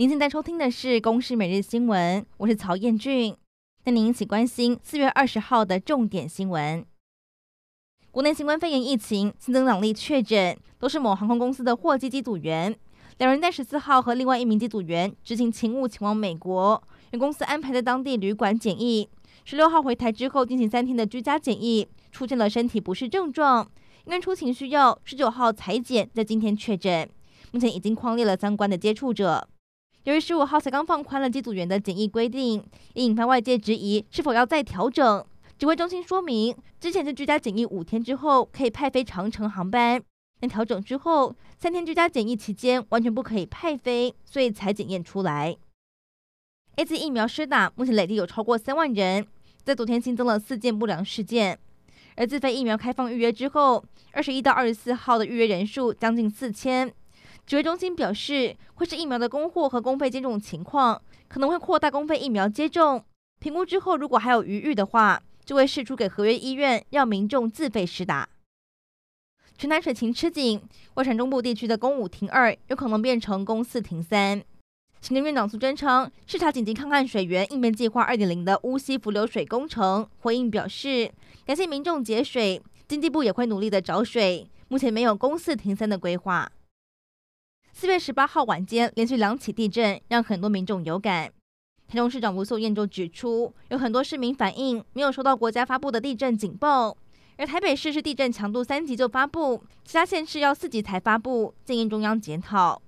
您现在收听的是《公视每日新闻》，我是曹彦俊，带您一起关心四月二十号的重点新闻。国内新冠肺炎疫情新增两例确诊，都是某航空公司的货机机组员，两人在十四号和另外一名机组员执行勤务前往美国，原公司安排在当地旅馆检疫。十六号回台之后进行三天的居家检疫，出现了身体不适症状，因为出勤需要，十九号采检，在今天确诊，目前已经框列了相关的接触者。由于十五号才刚放宽了机组员的检疫规定，也引发外界质疑是否要再调整。指挥中心说明，之前是居家检疫五天之后可以派飞长程航班，但调整之后三天居家检疫期间完全不可以派飞，所以才检验出来。AZ 疫苗施打目前累计有超过三万人，在昨天新增了四件不良事件。而自费疫苗开放预约之后，二十一到二十四号的预约人数将近四千。指挥中心表示，会是疫苗的供货和公费接种情况，可能会扩大公费疫苗接种。评估之后，如果还有余裕的话，就会释出给合约医院，让民众自费施打。全台水情吃紧，外产中部地区的公五停二，有可能变成公四停三。行政院长苏贞昌视察紧急抗旱水源应变计划二点零的乌溪伏流水工程，回应表示，感谢民众节水，经济部也会努力的找水，目前没有公四停三的规划。四月十八号晚间，连续两起地震让很多民众有感。台中市长吴秀燕就指出，有很多市民反映没有收到国家发布的地震警报，而台北市是地震强度三级就发布，其他县市要四级才发布，建议中央检讨。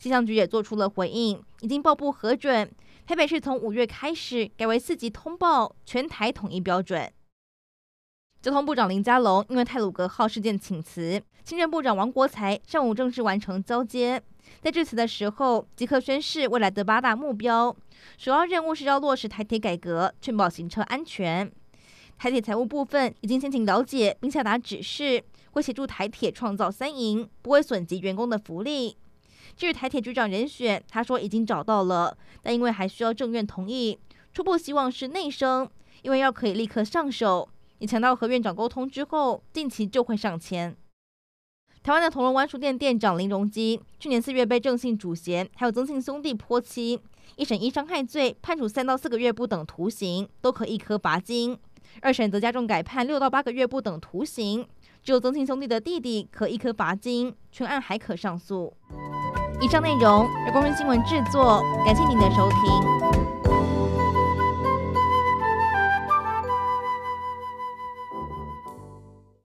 气象局也做出了回应，已经报布核准，台北市从五月开始改为四级通报，全台统一标准。交通部长林佳龙因为泰鲁格号事件请辞，新任部长王国材上午正式完成交接。在致辞的时候，即刻宣示未来的八大目标，首要任务是要落实台铁改革，确保行车安全。台铁财务部分已经先行了解，并下达指示，会协助台铁创造三赢，不会损及员工的福利。至于台铁局长人选，他说已经找到了，但因为还需要政院同意，初步希望是内升，因为要可以立刻上手。也强调和院长沟通之后，近期就会上签。台湾的铜锣湾书店店长林荣基，去年四月被郑姓主嫌还有曾姓兄弟泼妻，一审因伤害罪判处三到四个月不等徒刑，都可一颗罚金；二审则加重改判六到八个月不等徒刑，只有曾姓兄弟的弟弟可一颗罚金，全案还可上诉。以上内容由公视新闻制作，感谢您的收听。